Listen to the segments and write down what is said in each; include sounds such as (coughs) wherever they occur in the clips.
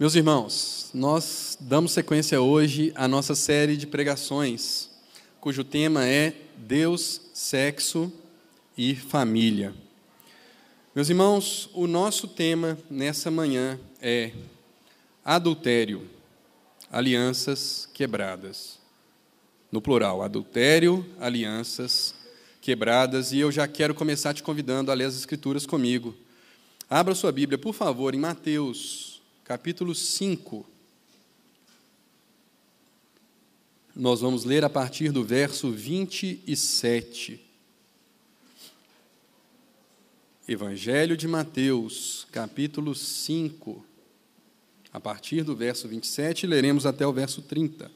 Meus irmãos, nós damos sequência hoje à nossa série de pregações, cujo tema é Deus, Sexo e Família. Meus irmãos, o nosso tema nessa manhã é adultério, alianças quebradas. No plural, adultério, alianças quebradas, e eu já quero começar te convidando a ler as Escrituras comigo. Abra sua Bíblia, por favor, em Mateus capítulo 5. Nós vamos ler a partir do verso 27. Evangelho de Mateus, capítulo 5. A partir do verso 27, leremos até o verso 30.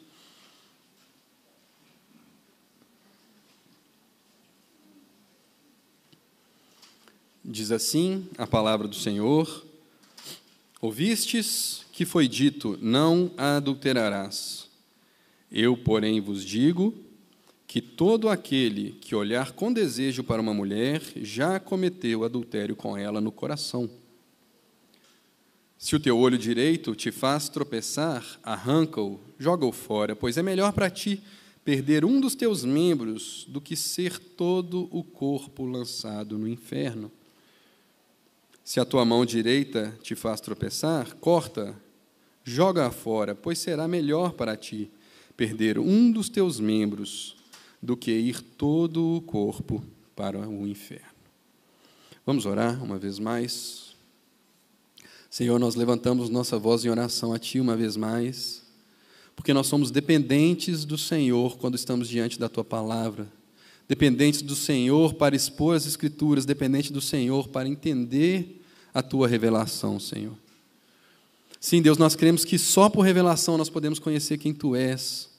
Diz assim a palavra do Senhor Ouvistes que foi dito: Não adulterarás. Eu, porém, vos digo que todo aquele que olhar com desejo para uma mulher já cometeu adultério com ela no coração. Se o teu olho direito te faz tropeçar, arranca-o, joga-o fora, pois é melhor para ti perder um dos teus membros do que ser todo o corpo lançado no inferno. Se a tua mão direita te faz tropeçar, corta, joga-a fora, pois será melhor para ti perder um dos teus membros do que ir todo o corpo para o inferno. Vamos orar uma vez mais. Senhor, nós levantamos nossa voz em oração a Ti uma vez mais, porque nós somos dependentes do Senhor quando estamos diante da Tua palavra dependentes do Senhor para expor as Escrituras, dependente do Senhor para entender a tua revelação, Senhor. Sim, Deus, nós cremos que só por revelação nós podemos conhecer quem Tu és,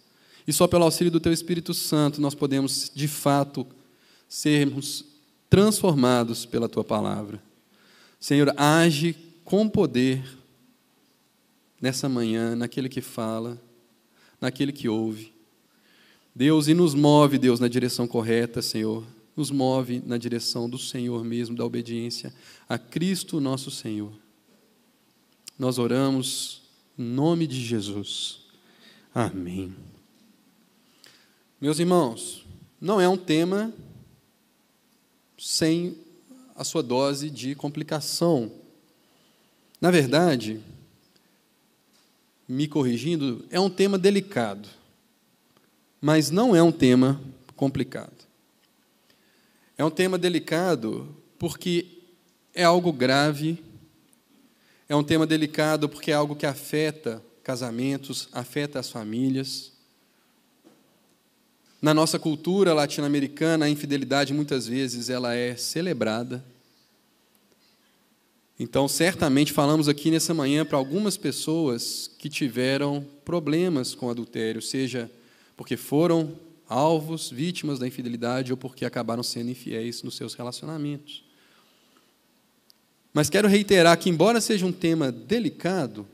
e só pelo auxílio do Teu Espírito Santo nós podemos, de fato, sermos transformados pela Tua palavra. Senhor, age com poder nessa manhã, naquele que fala, naquele que ouve. Deus, e nos move, Deus, na direção correta, Senhor. Nos move na direção do Senhor mesmo, da obediência a Cristo nosso Senhor. Nós oramos em nome de Jesus. Amém. Meus irmãos, não é um tema sem a sua dose de complicação. Na verdade, me corrigindo, é um tema delicado mas não é um tema complicado. É um tema delicado porque é algo grave, é um tema delicado porque é algo que afeta casamentos, afeta as famílias. Na nossa cultura latino-americana, a infidelidade muitas vezes ela é celebrada. Então, certamente falamos aqui nessa manhã para algumas pessoas que tiveram problemas com adultério, seja porque foram alvos, vítimas da infidelidade ou porque acabaram sendo infiéis nos seus relacionamentos. Mas quero reiterar que, embora seja um tema delicado,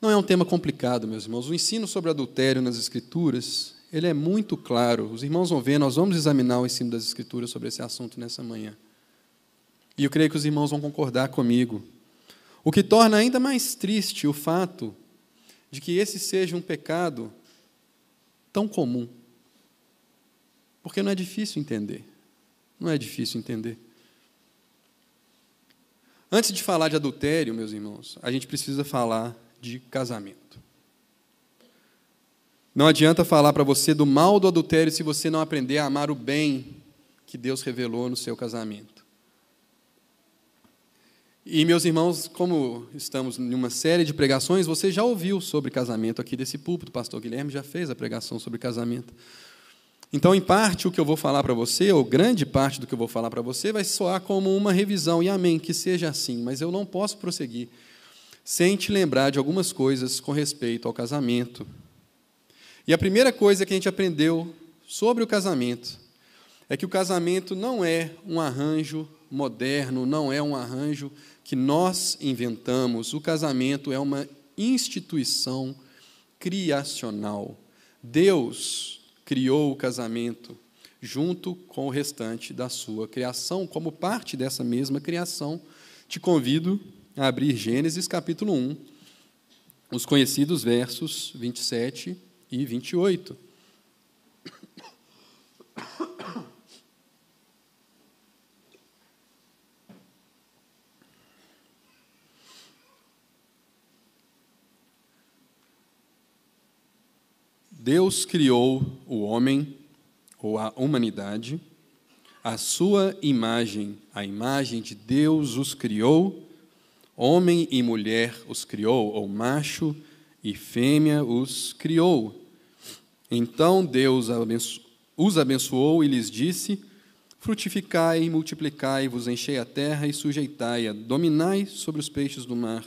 não é um tema complicado, meus irmãos. O ensino sobre adultério nas Escrituras, ele é muito claro. Os irmãos vão ver, nós vamos examinar o ensino das Escrituras sobre esse assunto nessa manhã. E eu creio que os irmãos vão concordar comigo. O que torna ainda mais triste o fato de que esse seja um pecado tão comum. Porque não é difícil entender. Não é difícil entender. Antes de falar de adultério, meus irmãos, a gente precisa falar de casamento. Não adianta falar para você do mal do adultério se você não aprender a amar o bem que Deus revelou no seu casamento. E, meus irmãos, como estamos em uma série de pregações, você já ouviu sobre casamento aqui desse púlpito, o pastor Guilherme já fez a pregação sobre casamento. Então, em parte, o que eu vou falar para você, ou grande parte do que eu vou falar para você, vai soar como uma revisão, e amém, que seja assim, mas eu não posso prosseguir sem te lembrar de algumas coisas com respeito ao casamento. E a primeira coisa que a gente aprendeu sobre o casamento é que o casamento não é um arranjo moderno, não é um arranjo que nós inventamos. O casamento é uma instituição criacional. Deus criou o casamento junto com o restante da sua criação, como parte dessa mesma criação. Te convido a abrir Gênesis capítulo 1, os conhecidos versos 27 e 28. Deus criou o homem, ou a humanidade, a sua imagem, a imagem de Deus os criou, homem e mulher os criou, ou macho e fêmea os criou. Então Deus os abençoou e lhes disse: Frutificai, multiplicai, vos enchei a terra e sujeitai-a, dominai sobre os peixes do mar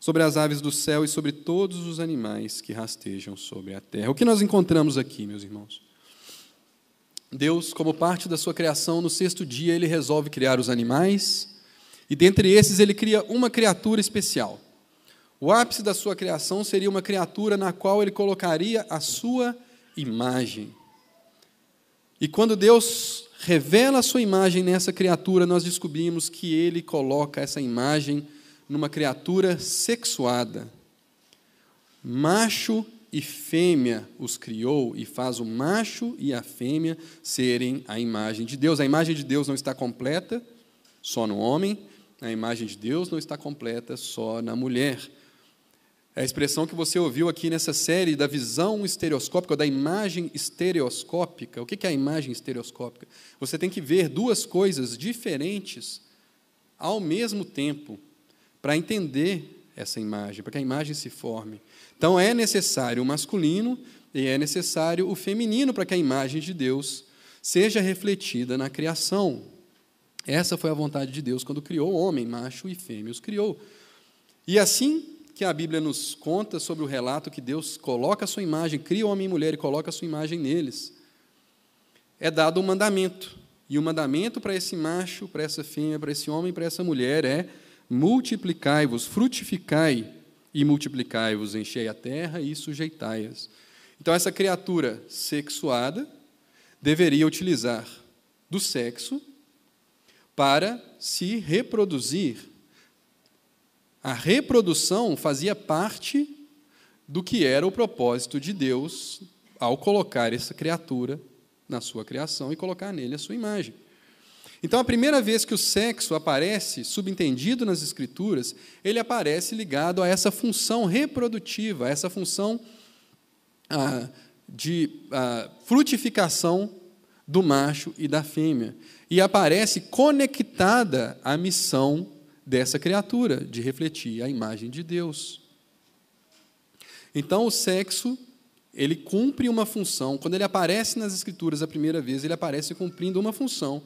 sobre as aves do céu e sobre todos os animais que rastejam sobre a terra. O que nós encontramos aqui, meus irmãos? Deus, como parte da sua criação, no sexto dia, ele resolve criar os animais, e dentre esses, ele cria uma criatura especial. O ápice da sua criação seria uma criatura na qual ele colocaria a sua imagem. E quando Deus revela a sua imagem nessa criatura, nós descobrimos que ele coloca essa imagem numa criatura sexuada. Macho e fêmea os criou e faz o macho e a fêmea serem a imagem de Deus. A imagem de Deus não está completa só no homem, a imagem de Deus não está completa só na mulher. É a expressão que você ouviu aqui nessa série da visão estereoscópica, ou da imagem estereoscópica. O que é a imagem estereoscópica? Você tem que ver duas coisas diferentes ao mesmo tempo para entender essa imagem, para que a imagem se forme. Então é necessário o masculino e é necessário o feminino para que a imagem de Deus seja refletida na criação. Essa foi a vontade de Deus quando criou o homem, macho e fêmea os criou. E assim que a Bíblia nos conta sobre o relato que Deus coloca a sua imagem, cria o homem e mulher e coloca a sua imagem neles, é dado um mandamento. E o mandamento para esse macho, para essa fêmea, para esse homem, para essa mulher é multiplicai-vos, frutificai e multiplicai-vos, enchei a terra e sujeitai-as. Então, essa criatura sexuada deveria utilizar do sexo para se reproduzir. A reprodução fazia parte do que era o propósito de Deus ao colocar essa criatura na sua criação e colocar nele a sua imagem. Então, a primeira vez que o sexo aparece subentendido nas Escrituras, ele aparece ligado a essa função reprodutiva, a essa função ah, de ah, frutificação do macho e da fêmea. E aparece conectada à missão dessa criatura, de refletir a imagem de Deus. Então, o sexo, ele cumpre uma função. Quando ele aparece nas Escrituras a primeira vez, ele aparece cumprindo uma função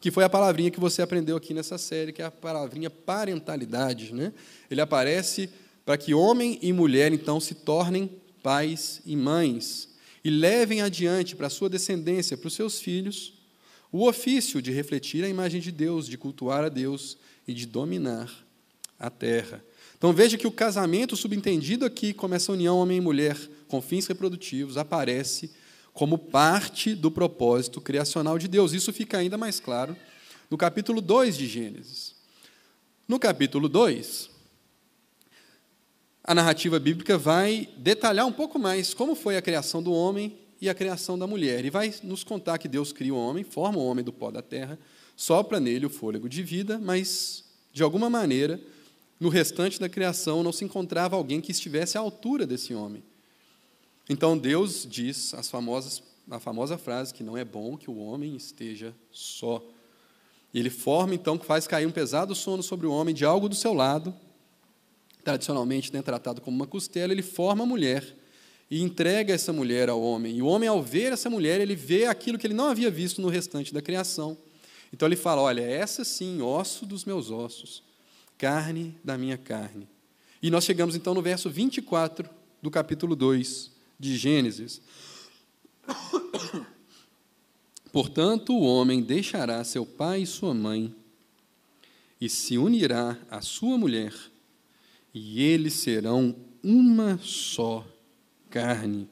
que foi a palavrinha que você aprendeu aqui nessa série, que é a palavrinha parentalidade. Né? Ele aparece para que homem e mulher, então, se tornem pais e mães e levem adiante para a sua descendência, para os seus filhos, o ofício de refletir a imagem de Deus, de cultuar a Deus e de dominar a terra. Então veja que o casamento subentendido aqui, como essa união homem e mulher com fins reprodutivos, aparece como parte do propósito criacional de Deus. Isso fica ainda mais claro no capítulo 2 de Gênesis. No capítulo 2, a narrativa bíblica vai detalhar um pouco mais como foi a criação do homem e a criação da mulher. E vai nos contar que Deus cria o homem, forma o homem do pó da terra, sopra nele o fôlego de vida, mas, de alguma maneira, no restante da criação não se encontrava alguém que estivesse à altura desse homem. Então Deus diz as famosas, a famosa frase que não é bom que o homem esteja só. E ele forma, então, que faz cair um pesado sono sobre o homem de algo do seu lado, tradicionalmente né, tratado como uma costela, ele forma a mulher e entrega essa mulher ao homem. E o homem, ao ver essa mulher, ele vê aquilo que ele não havia visto no restante da criação. Então ele fala: Olha, essa sim, osso dos meus ossos, carne da minha carne. E nós chegamos então no verso 24 do capítulo 2 de Gênesis. Portanto, o homem deixará seu pai e sua mãe e se unirá à sua mulher, e eles serão uma só carne.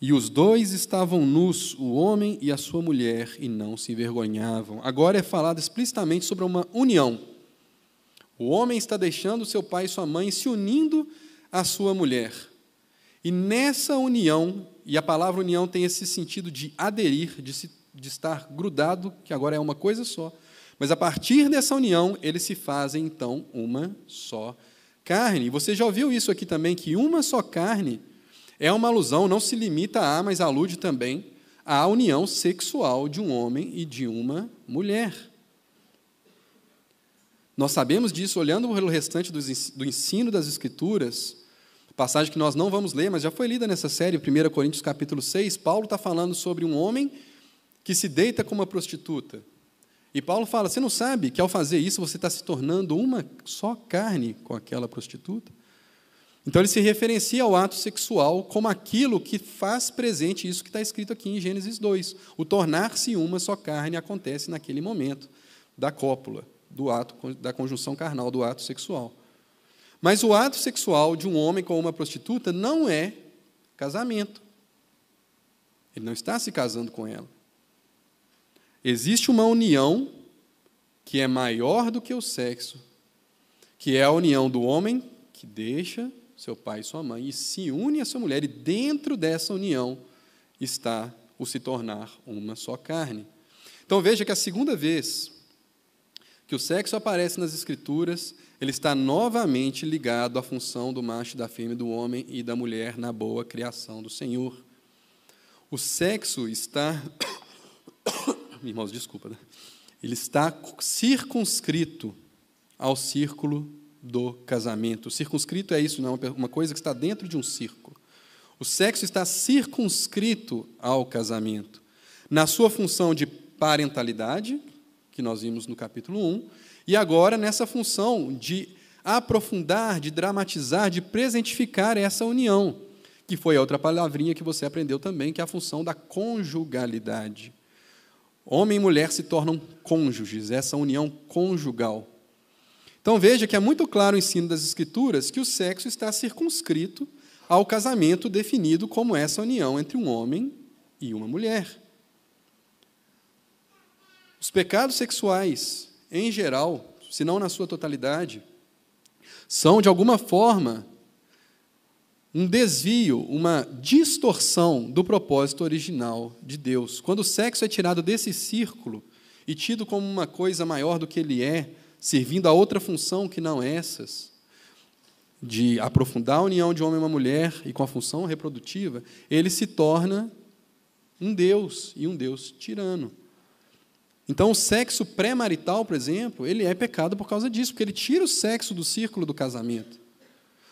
E os dois estavam nus, o homem e a sua mulher, e não se envergonhavam. Agora é falado explicitamente sobre uma união. O homem está deixando seu pai e sua mãe se unindo à sua mulher. E nessa união, e a palavra união tem esse sentido de aderir, de, se, de estar grudado, que agora é uma coisa só. Mas a partir dessa união, eles se fazem então uma só carne. E você já ouviu isso aqui também, que uma só carne é uma alusão, não se limita a, mas alude também à união sexual de um homem e de uma mulher. Nós sabemos disso olhando pelo restante do ensino das Escrituras, passagem que nós não vamos ler, mas já foi lida nessa série, 1 Coríntios capítulo 6, Paulo está falando sobre um homem que se deita com uma prostituta. E Paulo fala: você não sabe que ao fazer isso você está se tornando uma só carne com aquela prostituta? Então ele se referencia ao ato sexual como aquilo que faz presente isso que está escrito aqui em Gênesis 2. O tornar-se uma só carne acontece naquele momento da cópula, do ato da conjunção carnal, do ato sexual. Mas o ato sexual de um homem com uma prostituta não é casamento. Ele não está se casando com ela. Existe uma união que é maior do que o sexo, que é a união do homem que deixa seu pai e sua mãe e se une a sua mulher, e dentro dessa união está o se tornar uma só carne. Então veja que a segunda vez que o sexo aparece nas Escrituras, ele está novamente ligado à função do macho, da fêmea, do homem e da mulher na boa criação do Senhor. O sexo está (coughs) irmãos, desculpa, né? ele está circunscrito ao círculo do casamento. Circunscrito é isso, não é uma coisa que está dentro de um círculo. O sexo está circunscrito ao casamento, na sua função de parentalidade, que nós vimos no capítulo 1, e agora nessa função de aprofundar, de dramatizar, de presentificar essa união, que foi a outra palavrinha que você aprendeu também, que é a função da conjugalidade. Homem e mulher se tornam cônjuges, essa união conjugal. Então veja que é muito claro o ensino das Escrituras que o sexo está circunscrito ao casamento definido como essa união entre um homem e uma mulher. Os pecados sexuais, em geral, se não na sua totalidade, são de alguma forma um desvio, uma distorção do propósito original de Deus. Quando o sexo é tirado desse círculo e tido como uma coisa maior do que ele é, servindo a outra função que não essas, de aprofundar a união de homem e uma mulher e com a função reprodutiva, ele se torna um Deus e um Deus tirano. Então, o sexo pré-marital, por exemplo, ele é pecado por causa disso, porque ele tira o sexo do círculo do casamento.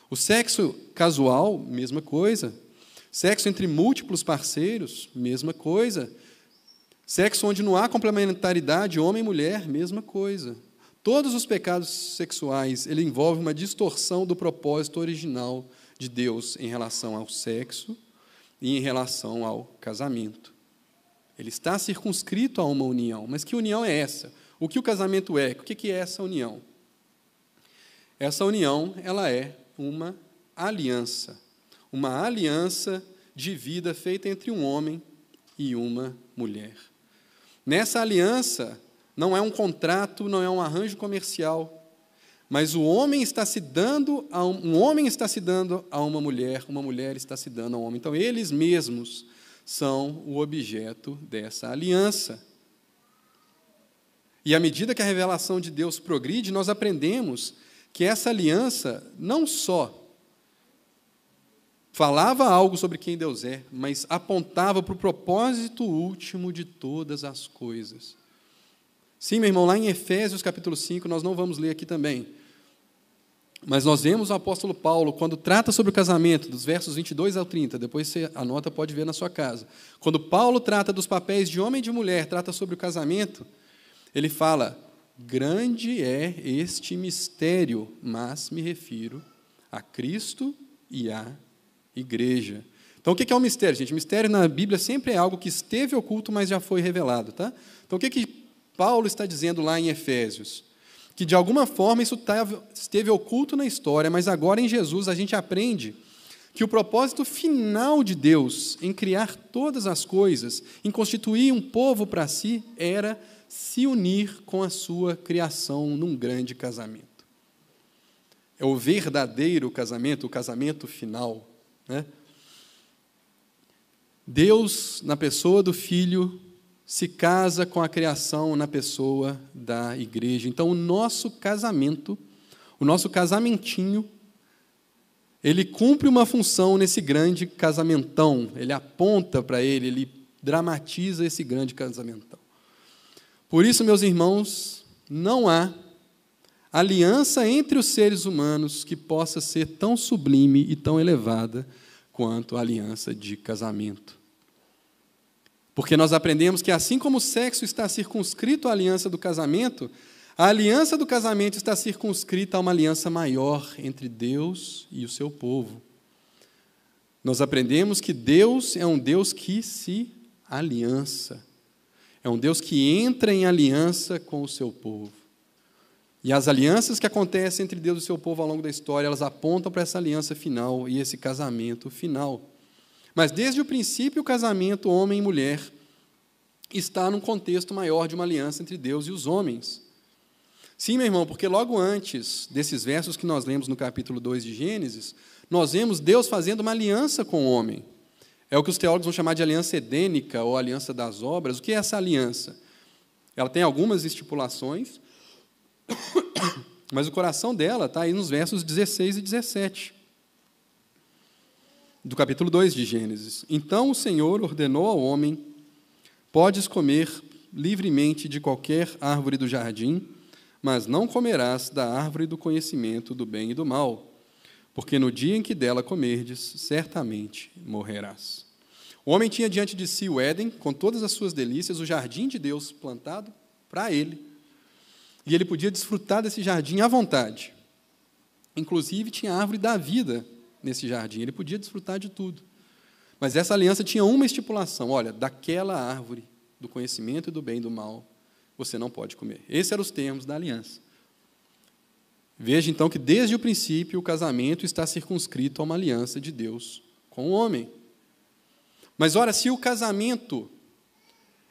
O sexo casual, mesma coisa. Sexo entre múltiplos parceiros, mesma coisa. Sexo onde não há complementaridade, homem e mulher, mesma coisa. Todos os pecados sexuais, ele envolve uma distorção do propósito original de Deus em relação ao sexo e em relação ao casamento. Ele está circunscrito a uma união, mas que união é essa? O que o casamento é? O que é essa união? Essa união, ela é uma aliança. Uma aliança de vida feita entre um homem e uma mulher. Nessa aliança, não é um contrato, não é um arranjo comercial, mas o homem está se dando a um, um homem está se dando a uma mulher, uma mulher está se dando a um homem. Então eles mesmos são o objeto dessa aliança. E à medida que a revelação de Deus progride, nós aprendemos que essa aliança não só falava algo sobre quem Deus é, mas apontava para o propósito último de todas as coisas. Sim, meu irmão, lá em Efésios capítulo 5, nós não vamos ler aqui também. Mas nós vemos o apóstolo Paulo, quando trata sobre o casamento, dos versos 22 ao 30, depois você anota, pode ver na sua casa. Quando Paulo trata dos papéis de homem e de mulher, trata sobre o casamento, ele fala: Grande é este mistério, mas me refiro a Cristo e à igreja. Então, o que é o um mistério, gente? Mistério na Bíblia sempre é algo que esteve oculto, mas já foi revelado. Tá? Então, o que, que Paulo está dizendo lá em Efésios? Que, de alguma forma, isso esteve oculto na história, mas agora em Jesus a gente aprende que o propósito final de Deus em criar todas as coisas, em constituir um povo para si, era se unir com a sua criação num grande casamento. é o verdadeiro casamento, o casamento final. Né? Deus, na pessoa do Filho, se casa com a criação na pessoa da igreja. Então, o nosso casamento, o nosso casamentinho, ele cumpre uma função nesse grande casamentão, ele aponta para ele, ele dramatiza esse grande casamentão. Por isso, meus irmãos, não há aliança entre os seres humanos que possa ser tão sublime e tão elevada quanto a aliança de casamento. Porque nós aprendemos que, assim como o sexo está circunscrito à aliança do casamento, a aliança do casamento está circunscrita a uma aliança maior entre Deus e o seu povo. Nós aprendemos que Deus é um Deus que se aliança, é um Deus que entra em aliança com o seu povo. E as alianças que acontecem entre Deus e o seu povo ao longo da história, elas apontam para essa aliança final e esse casamento final. Mas desde o princípio, o casamento homem e mulher está num contexto maior de uma aliança entre Deus e os homens. Sim, meu irmão, porque logo antes desses versos que nós lemos no capítulo 2 de Gênesis, nós vemos Deus fazendo uma aliança com o homem. É o que os teólogos vão chamar de aliança edênica ou aliança das obras. O que é essa aliança? Ela tem algumas estipulações, (coughs) mas o coração dela está aí nos versos 16 e 17 do capítulo 2 de Gênesis. Então o Senhor ordenou ao homem: Podes comer livremente de qualquer árvore do jardim, mas não comerás da árvore do conhecimento do bem e do mal, porque no dia em que dela comerdes, certamente morrerás. O homem tinha diante de si o Éden, com todas as suas delícias, o jardim de Deus plantado para ele. E ele podia desfrutar desse jardim à vontade. Inclusive, tinha a árvore da vida nesse jardim, ele podia desfrutar de tudo. Mas essa aliança tinha uma estipulação: olha, daquela árvore do conhecimento e do bem e do mal, você não pode comer. Esses eram os termos da aliança. Veja então que desde o princípio o casamento está circunscrito a uma aliança de Deus com o homem. Mas ora, se o casamento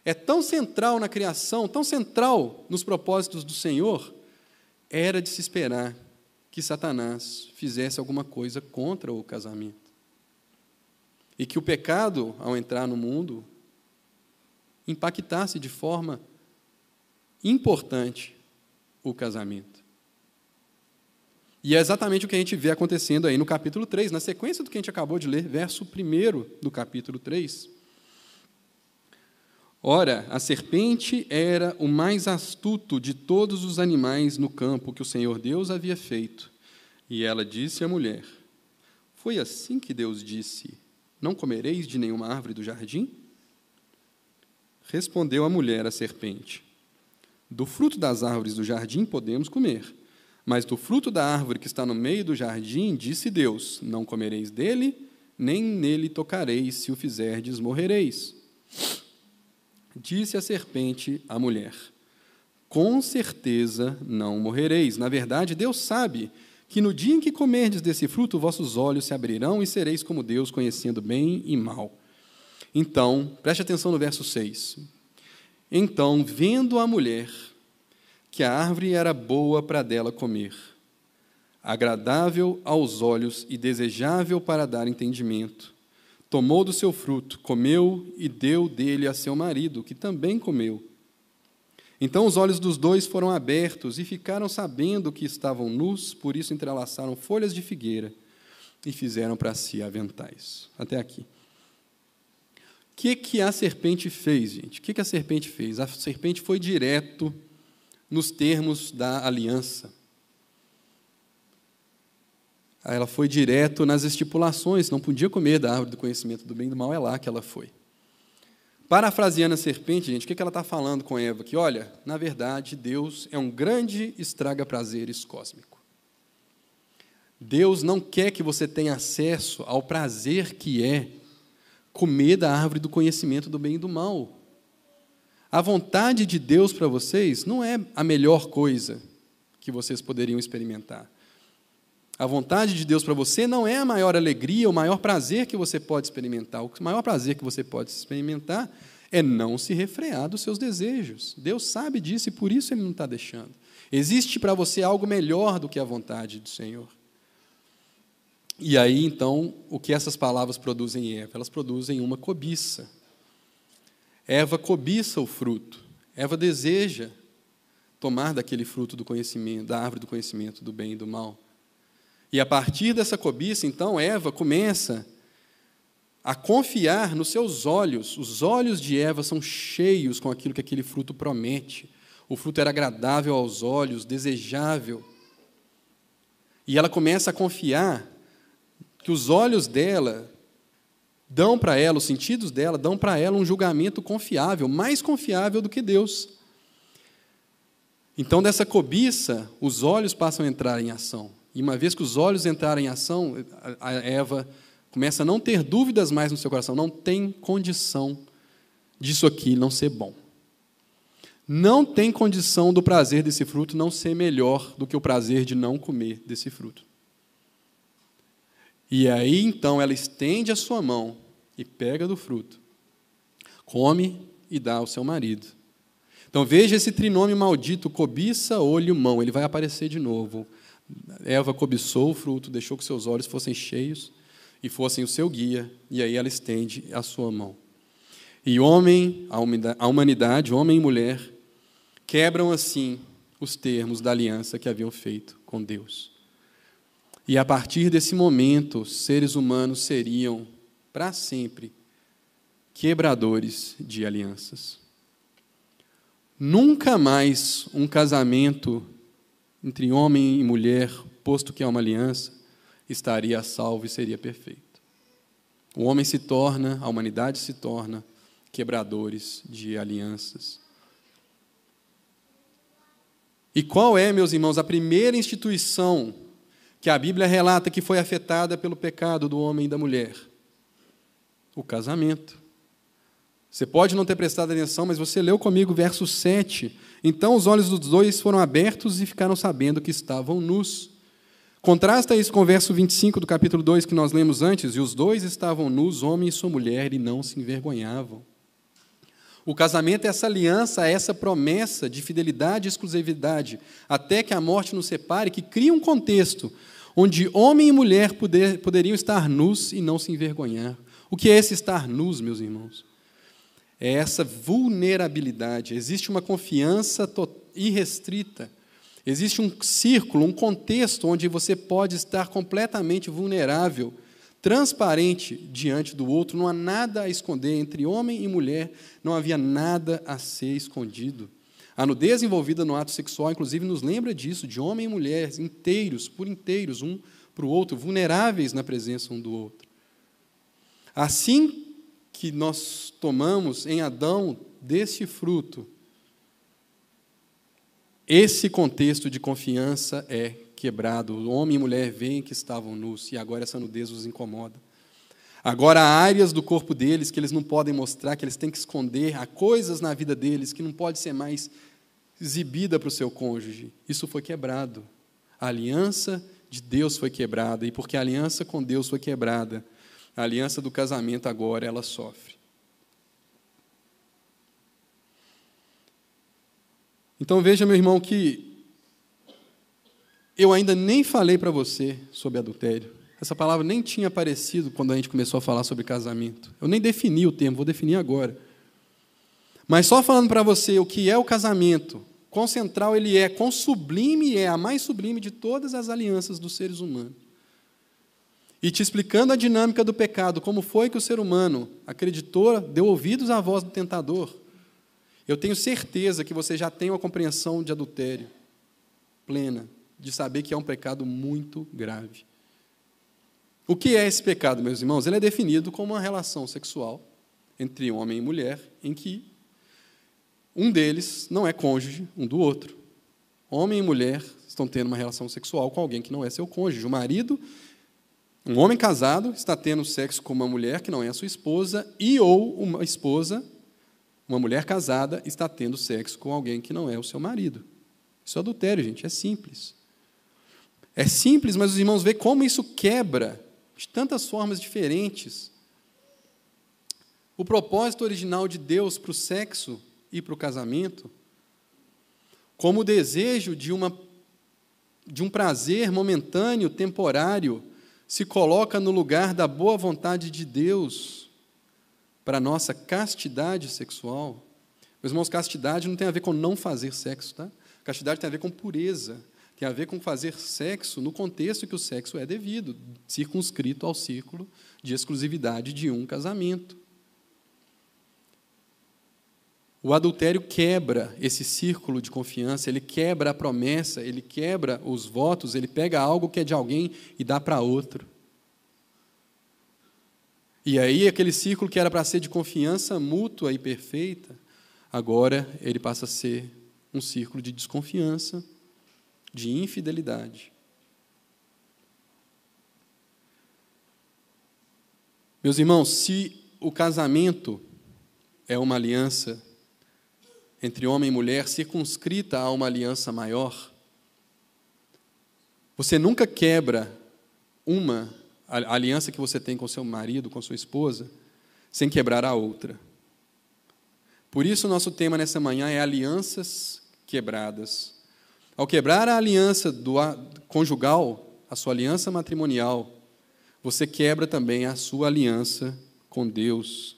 é tão central na criação, tão central nos propósitos do Senhor, era de se esperar que Satanás fizesse alguma coisa contra o casamento. E que o pecado, ao entrar no mundo, impactasse de forma importante o casamento. E é exatamente o que a gente vê acontecendo aí no capítulo 3, na sequência do que a gente acabou de ler, verso 1 do capítulo 3. Ora, a serpente era o mais astuto de todos os animais no campo que o Senhor Deus havia feito. E ela disse à mulher: Foi assim que Deus disse: Não comereis de nenhuma árvore do jardim? Respondeu a mulher à serpente: Do fruto das árvores do jardim podemos comer, mas do fruto da árvore que está no meio do jardim, disse Deus: Não comereis dele, nem nele tocareis, se o fizerdes, morrereis. Disse a serpente à mulher: Com certeza não morrereis. Na verdade, Deus sabe que no dia em que comerdes desse fruto, vossos olhos se abrirão e sereis como Deus, conhecendo bem e mal. Então, preste atenção no verso 6. Então, vendo a mulher que a árvore era boa para dela comer, agradável aos olhos e desejável para dar entendimento, tomou do seu fruto, comeu e deu dele a seu marido, que também comeu. Então os olhos dos dois foram abertos e ficaram sabendo que estavam nus, por isso entrelaçaram folhas de figueira e fizeram para si aventais. Até aqui. O que, que a serpente fez, gente? O que, que a serpente fez? A serpente foi direto nos termos da aliança. Ela foi direto nas estipulações, não podia comer da árvore do conhecimento do bem e do mal, é lá que ela foi. Parafraseando a serpente, gente, o que ela está falando com Eva? Que, olha, na verdade, Deus é um grande estraga-prazeres cósmico. Deus não quer que você tenha acesso ao prazer que é comer da árvore do conhecimento do bem e do mal. A vontade de Deus para vocês não é a melhor coisa que vocês poderiam experimentar. A vontade de Deus para você não é a maior alegria, o maior prazer que você pode experimentar. O maior prazer que você pode experimentar é não se refrear dos seus desejos. Deus sabe disso e por isso Ele não está deixando. Existe para você algo melhor do que a vontade do Senhor. E aí, então, o que essas palavras produzem em Eva? Elas produzem uma cobiça. Eva cobiça o fruto. Eva deseja tomar daquele fruto do conhecimento, da árvore do conhecimento do bem e do mal. E a partir dessa cobiça, então, Eva começa a confiar nos seus olhos. Os olhos de Eva são cheios com aquilo que aquele fruto promete. O fruto era agradável aos olhos, desejável. E ela começa a confiar que os olhos dela dão para ela, os sentidos dela dão para ela um julgamento confiável, mais confiável do que Deus. Então, dessa cobiça, os olhos passam a entrar em ação. E uma vez que os olhos entrarem em ação, a Eva começa a não ter dúvidas mais no seu coração, não tem condição disso aqui não ser bom. Não tem condição do prazer desse fruto não ser melhor do que o prazer de não comer desse fruto. E aí então ela estende a sua mão e pega do fruto, come e dá ao seu marido. Então veja esse trinômio maldito, cobiça, olho, mão, ele vai aparecer de novo. Eva cobiçou o fruto, deixou que seus olhos fossem cheios e fossem o seu guia, e aí ela estende a sua mão. E homem, a humanidade, homem e mulher, quebram assim os termos da aliança que haviam feito com Deus. E a partir desse momento, seres humanos seriam, para sempre, quebradores de alianças. Nunca mais um casamento entre homem e mulher, posto que é uma aliança, estaria salvo e seria perfeito. O homem se torna, a humanidade se torna quebradores de alianças. E qual é, meus irmãos, a primeira instituição que a Bíblia relata que foi afetada pelo pecado do homem e da mulher? O casamento. Você pode não ter prestado atenção, mas você leu comigo o verso 7. Então os olhos dos dois foram abertos e ficaram sabendo que estavam nus. Contrasta isso com o verso 25 do capítulo 2 que nós lemos antes. E os dois estavam nus, homem e sua mulher, e não se envergonhavam. O casamento é essa aliança, é essa promessa de fidelidade e exclusividade, até que a morte nos separe, que cria um contexto onde homem e mulher poder, poderiam estar nus e não se envergonhar. O que é esse estar nus, meus irmãos? É essa vulnerabilidade. Existe uma confiança irrestrita. Existe um círculo, um contexto onde você pode estar completamente vulnerável, transparente diante do outro. Não há nada a esconder entre homem e mulher, não havia nada a ser escondido. A nudez envolvida no ato sexual, inclusive, nos lembra disso, de homem e mulher inteiros, por inteiros, um para o outro, vulneráveis na presença um do outro. Assim que nós tomamos em Adão desse fruto, esse contexto de confiança é quebrado. O homem e mulher veem que estavam nus e agora essa nudez os incomoda. Agora há áreas do corpo deles que eles não podem mostrar, que eles têm que esconder, há coisas na vida deles que não pode ser mais exibida para o seu cônjuge. Isso foi quebrado. A aliança de Deus foi quebrada, e porque a aliança com Deus foi quebrada, a aliança do casamento agora ela sofre. Então veja, meu irmão, que eu ainda nem falei para você sobre adultério. Essa palavra nem tinha aparecido quando a gente começou a falar sobre casamento. Eu nem defini o termo, vou definir agora. Mas só falando para você o que é o casamento, quão central ele é, quão sublime é, a mais sublime de todas as alianças dos seres humanos. E te explicando a dinâmica do pecado, como foi que o ser humano acreditou, deu ouvidos à voz do tentador. Eu tenho certeza que você já tem uma compreensão de adultério plena, de saber que é um pecado muito grave. O que é esse pecado, meus irmãos? Ele é definido como uma relação sexual entre homem e mulher, em que um deles não é cônjuge um do outro. Homem e mulher estão tendo uma relação sexual com alguém que não é seu cônjuge. O marido, um homem casado, está tendo sexo com uma mulher que não é a sua esposa, e ou uma esposa, uma mulher casada, está tendo sexo com alguém que não é o seu marido. Isso é adultério, gente, é simples. É simples, mas os irmãos veem como isso quebra de tantas formas diferentes. O propósito original de Deus para o sexo e para o casamento, como o desejo de, uma, de um prazer momentâneo, temporário, se coloca no lugar da boa vontade de Deus para a nossa castidade sexual. Meus irmãos, castidade não tem a ver com não fazer sexo, tá? Castidade tem a ver com pureza, tem a ver com fazer sexo no contexto que o sexo é devido, circunscrito ao círculo de exclusividade de um casamento. O adultério quebra esse círculo de confiança, ele quebra a promessa, ele quebra os votos, ele pega algo que é de alguém e dá para outro. E aí, aquele círculo que era para ser de confiança mútua e perfeita, agora ele passa a ser um círculo de desconfiança, de infidelidade. Meus irmãos, se o casamento é uma aliança entre homem e mulher circunscrita a uma aliança maior, você nunca quebra uma a aliança que você tem com seu marido, com sua esposa, sem quebrar a outra. Por isso, nosso tema nessa manhã é alianças quebradas. Ao quebrar a aliança do conjugal, a sua aliança matrimonial, você quebra também a sua aliança com Deus.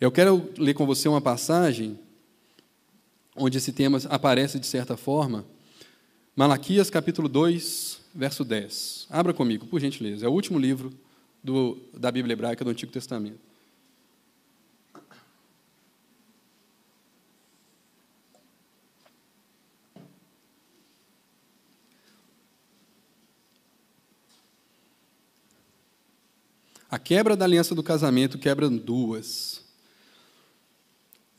Eu quero ler com você uma passagem onde esse tema aparece de certa forma. Malaquias capítulo 2, verso 10. Abra comigo, por gentileza. É o último livro do, da Bíblia hebraica do Antigo Testamento. A quebra da aliança do casamento quebra duas.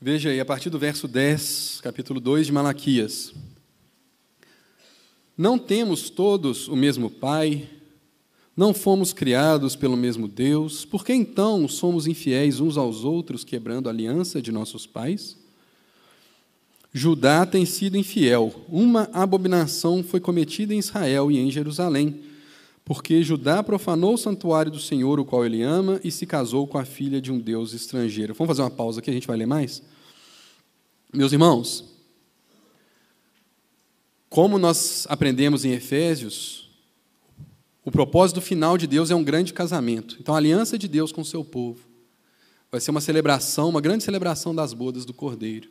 Veja aí, a partir do verso 10, capítulo 2 de Malaquias. Não temos todos o mesmo Pai, não fomos criados pelo mesmo Deus, por que então somos infiéis uns aos outros, quebrando a aliança de nossos pais? Judá tem sido infiel, uma abominação foi cometida em Israel e em Jerusalém, porque Judá profanou o santuário do Senhor, o qual ele ama, e se casou com a filha de um Deus estrangeiro. Vamos fazer uma pausa aqui, a gente vai ler mais? Meus irmãos, como nós aprendemos em Efésios, o propósito final de Deus é um grande casamento. Então, a aliança de Deus com o seu povo vai ser uma celebração, uma grande celebração das bodas do Cordeiro.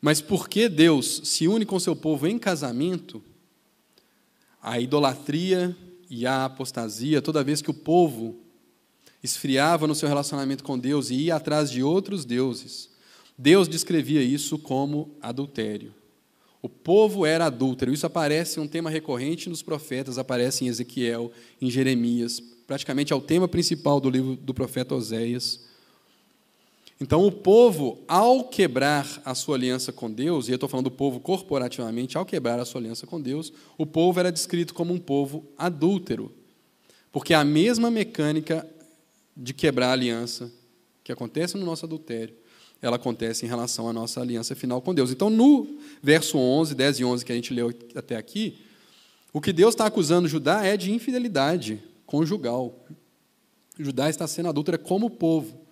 Mas porque Deus se une com o seu povo em casamento, a idolatria e a apostasia, toda vez que o povo esfriava no seu relacionamento com Deus e ia atrás de outros deuses, Deus descrevia isso como adultério. O povo era adúltero. Isso aparece um tema recorrente nos profetas, aparece em Ezequiel, em Jeremias. Praticamente é o tema principal do livro do profeta Oséias. Então, o povo, ao quebrar a sua aliança com Deus, e eu estou falando do povo corporativamente, ao quebrar a sua aliança com Deus, o povo era descrito como um povo adúltero. Porque a mesma mecânica de quebrar a aliança que acontece no nosso adultério ela acontece em relação à nossa aliança final com Deus. Então, no verso 11, 10 e 11 que a gente leu até aqui, o que Deus está acusando Judá é de infidelidade conjugal. Judá está sendo adúltera como povo.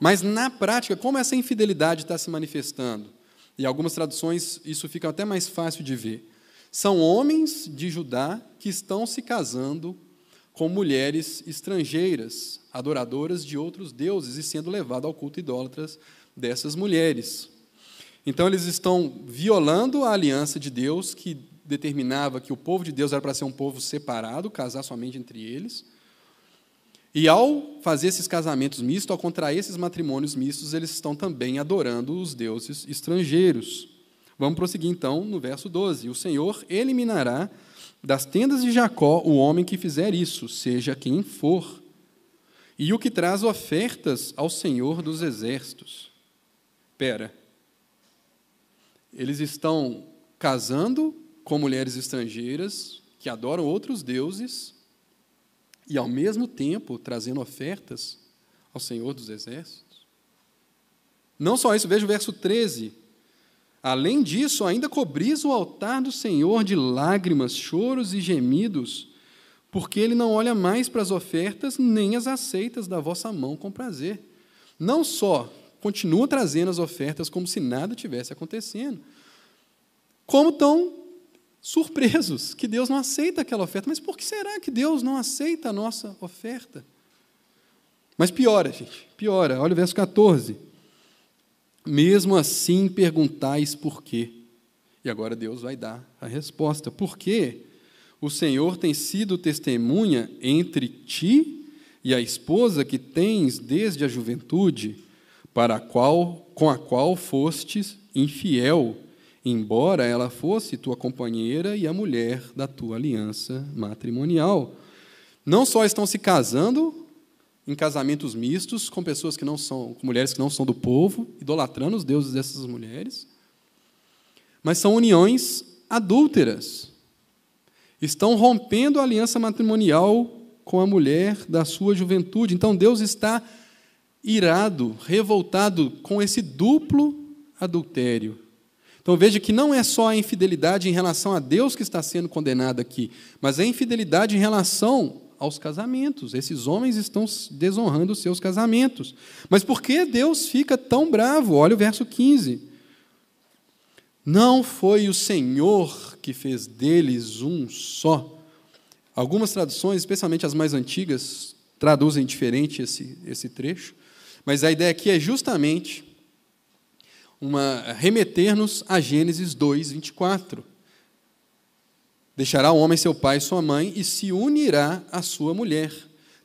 Mas, na prática, como essa infidelidade está se manifestando? Em algumas traduções, isso fica até mais fácil de ver. São homens de Judá que estão se casando com mulheres estrangeiras, adoradoras de outros deuses e sendo levados ao culto idólatras dessas mulheres. Então, eles estão violando a aliança de Deus, que determinava que o povo de Deus era para ser um povo separado, casar somente entre eles. E ao fazer esses casamentos mistos, ao contrair esses matrimônios mistos, eles estão também adorando os deuses estrangeiros. Vamos prosseguir então no verso 12: O Senhor eliminará das tendas de Jacó o homem que fizer isso, seja quem for, e o que traz ofertas ao Senhor dos exércitos. Pera, eles estão casando com mulheres estrangeiras que adoram outros deuses e, ao mesmo tempo, trazendo ofertas ao Senhor dos Exércitos? Não só isso, veja o verso 13. Além disso, ainda cobris o altar do Senhor de lágrimas, choros e gemidos, porque ele não olha mais para as ofertas nem as aceitas da vossa mão com prazer. Não só continua trazendo as ofertas como se nada tivesse acontecendo. Como estão surpresos que Deus não aceita aquela oferta. Mas por que será que Deus não aceita a nossa oferta? Mas piora, gente, piora. Olha o verso 14. Mesmo assim perguntais por quê. E agora Deus vai dar a resposta. Por quê? O Senhor tem sido testemunha entre ti e a esposa que tens desde a juventude, para a qual, com a qual fostes infiel, embora ela fosse tua companheira e a mulher da tua aliança matrimonial. Não só estão se casando em casamentos mistos com pessoas que não são, com mulheres que não são do povo, idolatrando os deuses dessas mulheres, mas são uniões adúlteras. Estão rompendo a aliança matrimonial com a mulher da sua juventude. Então Deus está irado, revoltado com esse duplo adultério. Então veja que não é só a infidelidade em relação a Deus que está sendo condenada aqui, mas a infidelidade em relação aos casamentos. Esses homens estão desonrando os seus casamentos. Mas por que Deus fica tão bravo? Olha o verso 15. Não foi o Senhor que fez deles um só. Algumas traduções, especialmente as mais antigas, traduzem diferente esse, esse trecho, mas a ideia aqui é justamente uma remeter-nos a Gênesis 2, 24 Deixará o homem seu pai e sua mãe e se unirá à sua mulher.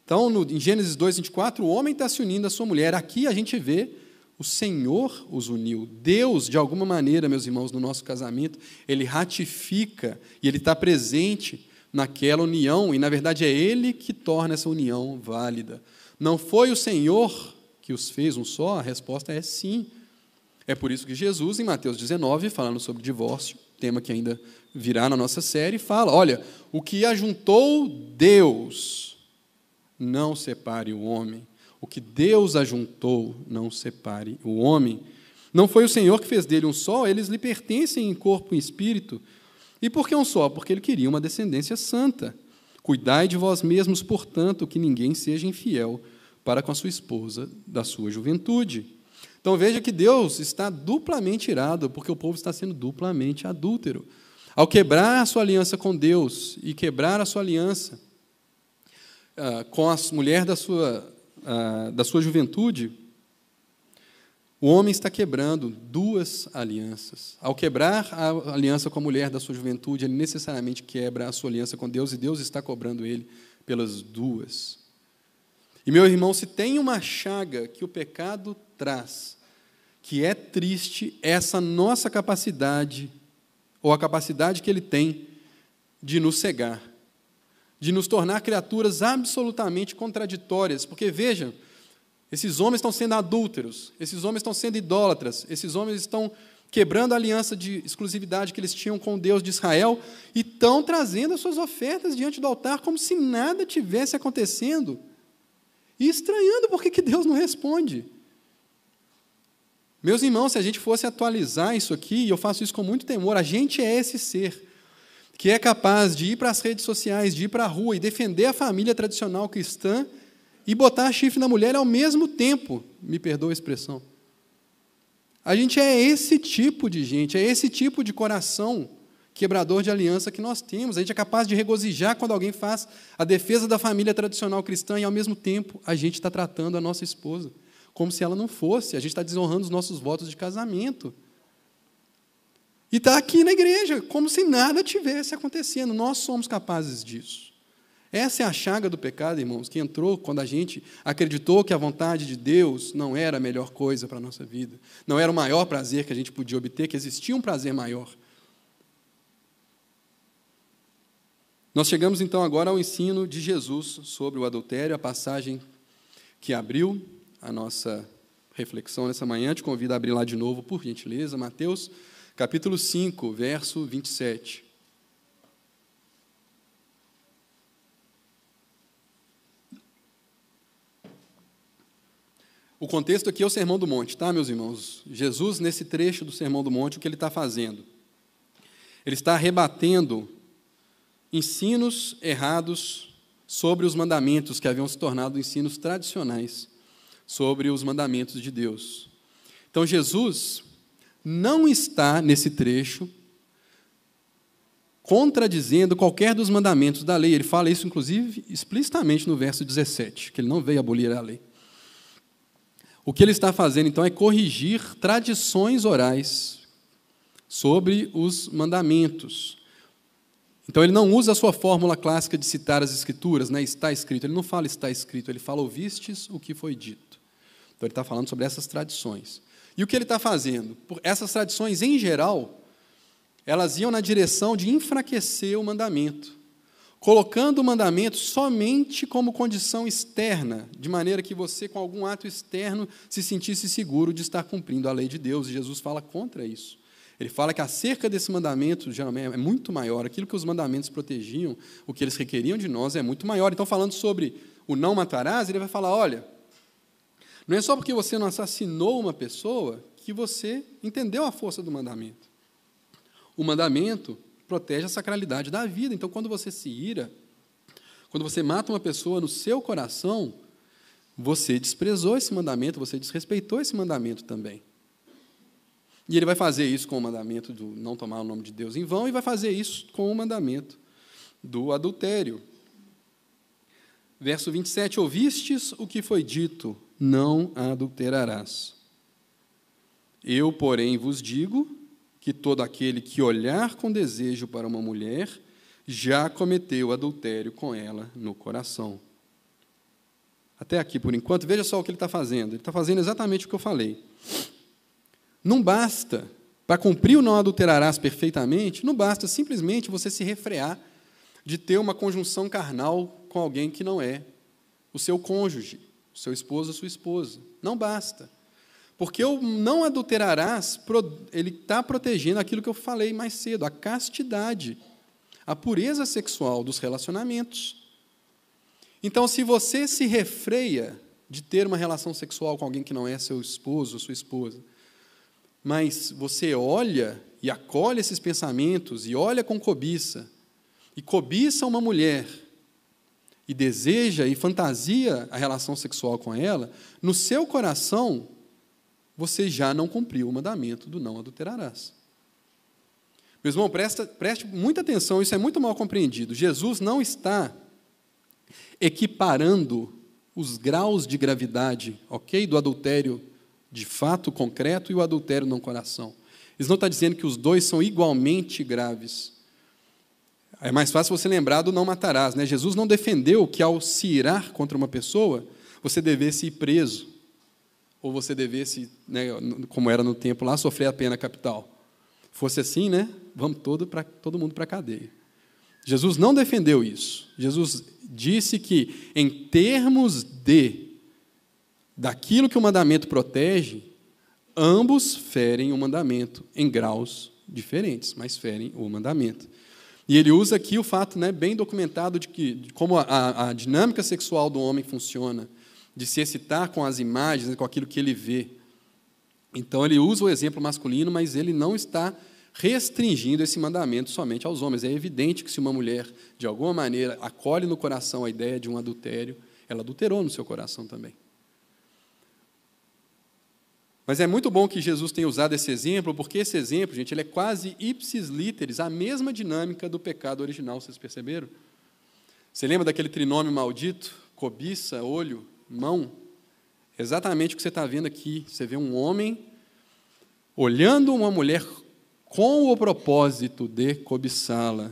Então, no, em Gênesis 2, 24, o homem está se unindo à sua mulher. Aqui a gente vê o Senhor os uniu. Deus, de alguma maneira, meus irmãos, no nosso casamento, ele ratifica e ele está presente naquela união, e na verdade é ele que torna essa união válida. Não foi o Senhor que os fez um só? A resposta é sim. É por isso que Jesus, em Mateus 19, falando sobre divórcio, tema que ainda virá na nossa série, fala: olha, o que ajuntou Deus, não separe o homem. O que Deus ajuntou, não separe o homem. Não foi o Senhor que fez dele um só, eles lhe pertencem em corpo e espírito. E por que um só? Porque ele queria uma descendência santa. Cuidai de vós mesmos, portanto, que ninguém seja infiel para com a sua esposa da sua juventude. Então veja que Deus está duplamente irado, porque o povo está sendo duplamente adúltero. Ao quebrar a sua aliança com Deus e quebrar a sua aliança uh, com a mulher da sua, uh, da sua juventude, o homem está quebrando duas alianças. Ao quebrar a aliança com a mulher da sua juventude, ele necessariamente quebra a sua aliança com Deus e Deus está cobrando ele pelas duas. E meu irmão, se tem uma chaga que o pecado traz, que é triste, essa nossa capacidade ou a capacidade que ele tem de nos cegar, de nos tornar criaturas absolutamente contraditórias. Porque vejam, esses homens estão sendo adúlteros, esses homens estão sendo idólatras, esses homens estão quebrando a aliança de exclusividade que eles tinham com o Deus de Israel e estão trazendo as suas ofertas diante do altar como se nada tivesse acontecendo e estranhando por que Deus não responde. Meus irmãos, se a gente fosse atualizar isso aqui, e eu faço isso com muito temor, a gente é esse ser que é capaz de ir para as redes sociais, de ir para a rua e defender a família tradicional cristã e botar chifre na mulher ao mesmo tempo, me perdoa a expressão. A gente é esse tipo de gente, é esse tipo de coração quebrador de aliança que nós temos. A gente é capaz de regozijar quando alguém faz a defesa da família tradicional cristã e, ao mesmo tempo, a gente está tratando a nossa esposa como se ela não fosse. A gente está desonrando os nossos votos de casamento. E está aqui na igreja, como se nada tivesse acontecendo. Nós somos capazes disso. Essa é a chaga do pecado, irmãos, que entrou quando a gente acreditou que a vontade de Deus não era a melhor coisa para a nossa vida, não era o maior prazer que a gente podia obter, que existia um prazer maior. Nós chegamos então agora ao ensino de Jesus sobre o adultério, a passagem que abriu a nossa reflexão nessa manhã. Te convido a abrir lá de novo, por gentileza, Mateus, capítulo 5, verso 27. O contexto aqui é o Sermão do Monte, tá, meus irmãos? Jesus, nesse trecho do Sermão do Monte, o que ele está fazendo? Ele está rebatendo ensinos errados sobre os mandamentos que haviam se tornado ensinos tradicionais sobre os mandamentos de Deus. Então, Jesus não está nesse trecho contradizendo qualquer dos mandamentos da lei. Ele fala isso, inclusive, explicitamente no verso 17, que ele não veio abolir a lei. O que ele está fazendo, então, é corrigir tradições orais sobre os mandamentos. Então, ele não usa a sua fórmula clássica de citar as Escrituras, né? está escrito. Ele não fala está escrito, ele fala ouvistes o que foi dito. Então, ele está falando sobre essas tradições. E o que ele está fazendo? Essas tradições, em geral, elas iam na direção de enfraquecer o mandamento, colocando o mandamento somente como condição externa, de maneira que você, com algum ato externo, se sentisse seguro de estar cumprindo a lei de Deus. E Jesus fala contra isso. Ele fala que acerca desse mandamento, geralmente, é muito maior. Aquilo que os mandamentos protegiam, o que eles requeriam de nós, é muito maior. Então, falando sobre o não matarás, ele vai falar: olha, não é só porque você não assassinou uma pessoa que você entendeu a força do mandamento. O mandamento protege a sacralidade da vida. Então, quando você se ira, quando você mata uma pessoa no seu coração, você desprezou esse mandamento, você desrespeitou esse mandamento também. E ele vai fazer isso com o mandamento do não tomar o nome de Deus em vão, e vai fazer isso com o mandamento do adultério. Verso 27: Ouvistes o que foi dito, não adulterarás. Eu, porém, vos digo que todo aquele que olhar com desejo para uma mulher já cometeu adultério com ela no coração. Até aqui, por enquanto, veja só o que ele está fazendo. Ele está fazendo exatamente o que eu falei. Não basta, para cumprir o não adulterarás perfeitamente, não basta simplesmente você se refrear de ter uma conjunção carnal com alguém que não é o seu cônjuge, seu esposo ou sua esposa. Não basta. Porque o não adulterarás, ele está protegendo aquilo que eu falei mais cedo, a castidade, a pureza sexual dos relacionamentos. Então, se você se refreia de ter uma relação sexual com alguém que não é seu esposo ou sua esposa, mas você olha e acolhe esses pensamentos e olha com cobiça, e cobiça uma mulher, e deseja e fantasia a relação sexual com ela, no seu coração você já não cumpriu o mandamento do não adulterarás. Meu irmão, presta, preste muita atenção, isso é muito mal compreendido. Jesus não está equiparando os graus de gravidade, ok, do adultério de fato concreto e o adultério no coração. Ele não está dizendo que os dois são igualmente graves. É mais fácil você lembrar do não matarás. Né? Jesus não defendeu que ao se irar contra uma pessoa, você devesse ir preso ou você devesse, né, como era no tempo lá, sofrer a pena capital. Fosse assim, né? Vamos todo, pra, todo mundo para a cadeia. Jesus não defendeu isso. Jesus disse que, em termos de daquilo que o mandamento protege, ambos ferem o mandamento em graus diferentes, mas ferem o mandamento. E ele usa aqui o fato né, bem documentado de, que, de como a, a dinâmica sexual do homem funciona de se excitar com as imagens, né, com aquilo que ele vê. Então, ele usa o exemplo masculino, mas ele não está restringindo esse mandamento somente aos homens. É evidente que se uma mulher, de alguma maneira, acolhe no coração a ideia de um adultério, ela adulterou no seu coração também. Mas é muito bom que Jesus tenha usado esse exemplo, porque esse exemplo, gente, ele é quase ipsis literis, a mesma dinâmica do pecado original, vocês perceberam? Você lembra daquele trinômio maldito? Cobiça, olho, mão, exatamente o que você está vendo aqui. Você vê um homem olhando uma mulher com o propósito de cobiçá-la.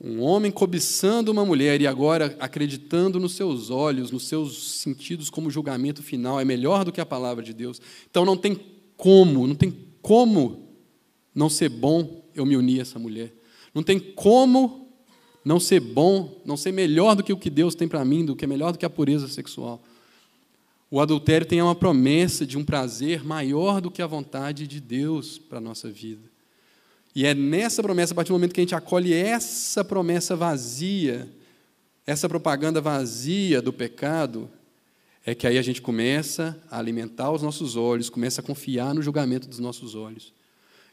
Um homem cobiçando uma mulher e agora acreditando nos seus olhos, nos seus sentidos como julgamento final é melhor do que a palavra de Deus. Então não tem como, não tem como não ser bom eu me unir a essa mulher. Não tem como não ser bom, não ser melhor do que o que Deus tem para mim, do que é melhor do que a pureza sexual. O adultério tem uma promessa de um prazer maior do que a vontade de Deus para a nossa vida. E é nessa promessa, a partir do momento que a gente acolhe essa promessa vazia, essa propaganda vazia do pecado, é que aí a gente começa a alimentar os nossos olhos, começa a confiar no julgamento dos nossos olhos.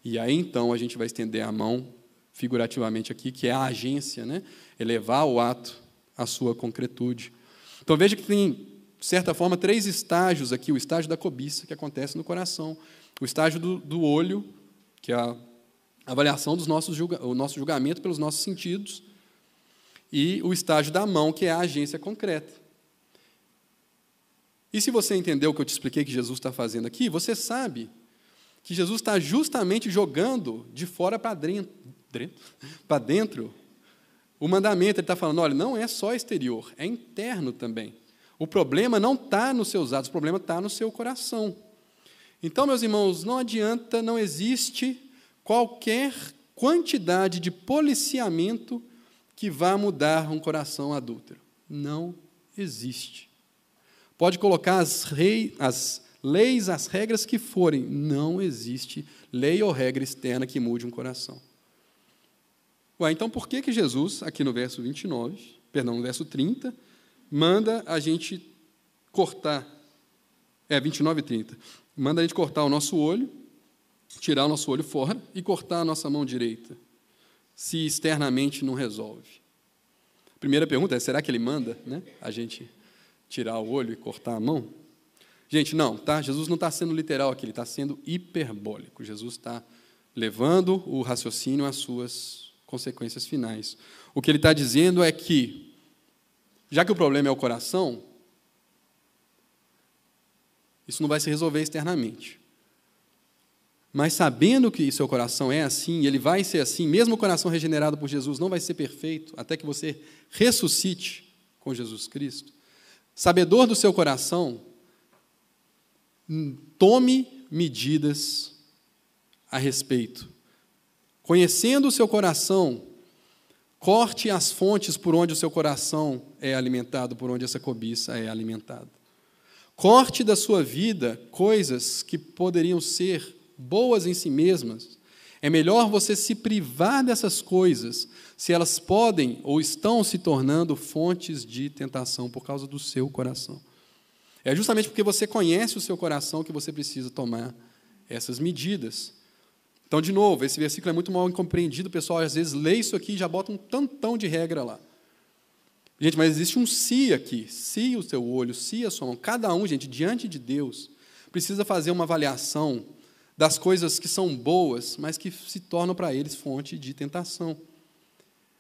E aí então a gente vai estender a mão figurativamente aqui, que é a agência, né? elevar o ato à sua concretude. Então veja que tem, de certa forma, três estágios aqui: o estágio da cobiça, que acontece no coração, o estágio do, do olho, que é a, avaliação dos nossos julga o nosso julgamento pelos nossos sentidos e o estágio da mão, que é a agência concreta. E se você entendeu o que eu te expliquei que Jesus está fazendo aqui, você sabe que Jesus está justamente jogando de fora para dentro, (laughs) para dentro o mandamento. Ele está falando: olha, não é só exterior, é interno também. O problema não está nos seus atos, o problema está no seu coração. Então, meus irmãos, não adianta, não existe qualquer quantidade de policiamento que vá mudar um coração adúltero. Não existe. Pode colocar as, rei, as leis, as regras que forem, não existe lei ou regra externa que mude um coração. Ué, então por que, que Jesus, aqui no verso 29, perdão, no verso 30, manda a gente cortar, é, 29 e 30, manda a gente cortar o nosso olho, tirar o nosso olho fora e cortar a nossa mão direita, se externamente não resolve. Primeira pergunta é: será que ele manda né, a gente tirar o olho e cortar a mão? Gente, não, tá? Jesus não está sendo literal aqui, ele está sendo hiperbólico. Jesus está levando o raciocínio às suas consequências finais. O que ele está dizendo é que, já que o problema é o coração, isso não vai se resolver externamente. Mas sabendo que seu coração é assim, ele vai ser assim, mesmo o coração regenerado por Jesus não vai ser perfeito, até que você ressuscite com Jesus Cristo. Sabedor do seu coração, tome medidas a respeito. Conhecendo o seu coração, corte as fontes por onde o seu coração é alimentado, por onde essa cobiça é alimentada. Corte da sua vida coisas que poderiam ser boas em si mesmas. É melhor você se privar dessas coisas se elas podem ou estão se tornando fontes de tentação por causa do seu coração. É justamente porque você conhece o seu coração que você precisa tomar essas medidas. Então, de novo, esse versículo é muito mal compreendido, o pessoal às vezes lê isso aqui e já bota um tantão de regra lá. Gente, mas existe um si aqui, si o seu olho, si a sua mão. Cada um, gente, diante de Deus, precisa fazer uma avaliação das coisas que são boas, mas que se tornam para eles fonte de tentação.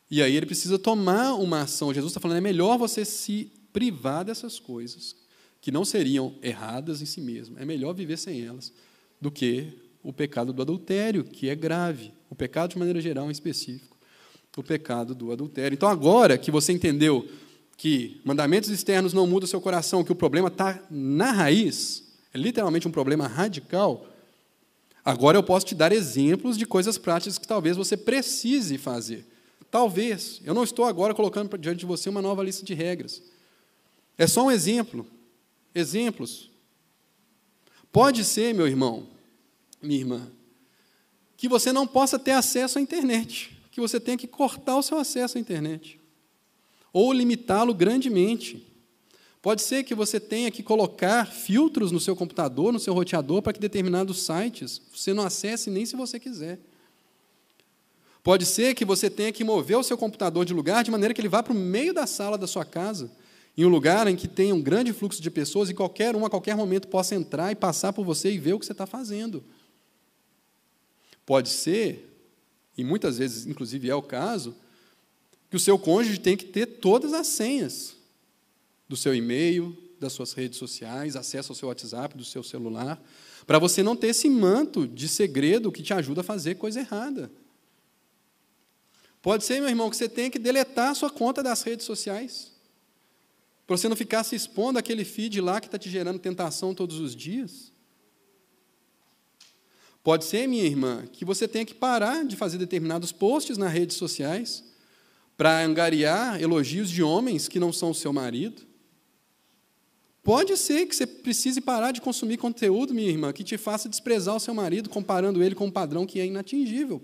E aí ele precisa tomar uma ação. Jesus está falando, é melhor você se privar dessas coisas que não seriam erradas em si mesmo. É melhor viver sem elas do que o pecado do adultério, que é grave. O pecado, de maneira geral, em específico. O pecado do adultério. Então, agora que você entendeu que mandamentos externos não mudam o seu coração, que o problema está na raiz, é literalmente um problema radical, agora eu posso te dar exemplos de coisas práticas que talvez você precise fazer. Talvez. Eu não estou agora colocando diante de você uma nova lista de regras. É só um exemplo exemplos. Pode ser, meu irmão, minha irmã, que você não possa ter acesso à internet, que você tenha que cortar o seu acesso à internet, ou limitá-lo grandemente. Pode ser que você tenha que colocar filtros no seu computador, no seu roteador, para que determinados sites você não acesse nem se você quiser. Pode ser que você tenha que mover o seu computador de lugar de maneira que ele vá para o meio da sala da sua casa, em um lugar em que tem um grande fluxo de pessoas e qualquer um a qualquer momento possa entrar e passar por você e ver o que você está fazendo. Pode ser, e muitas vezes, inclusive, é o caso, que o seu cônjuge tem que ter todas as senhas do seu e-mail, das suas redes sociais, acesso ao seu WhatsApp, do seu celular, para você não ter esse manto de segredo que te ajuda a fazer coisa errada. Pode ser, meu irmão, que você tenha que deletar a sua conta das redes sociais. Para você não ficar se expondo àquele feed lá que está te gerando tentação todos os dias. Pode ser, minha irmã, que você tenha que parar de fazer determinados posts nas redes sociais para angariar elogios de homens que não são o seu marido. Pode ser que você precise parar de consumir conteúdo, minha irmã, que te faça desprezar o seu marido, comparando ele com um padrão que é inatingível.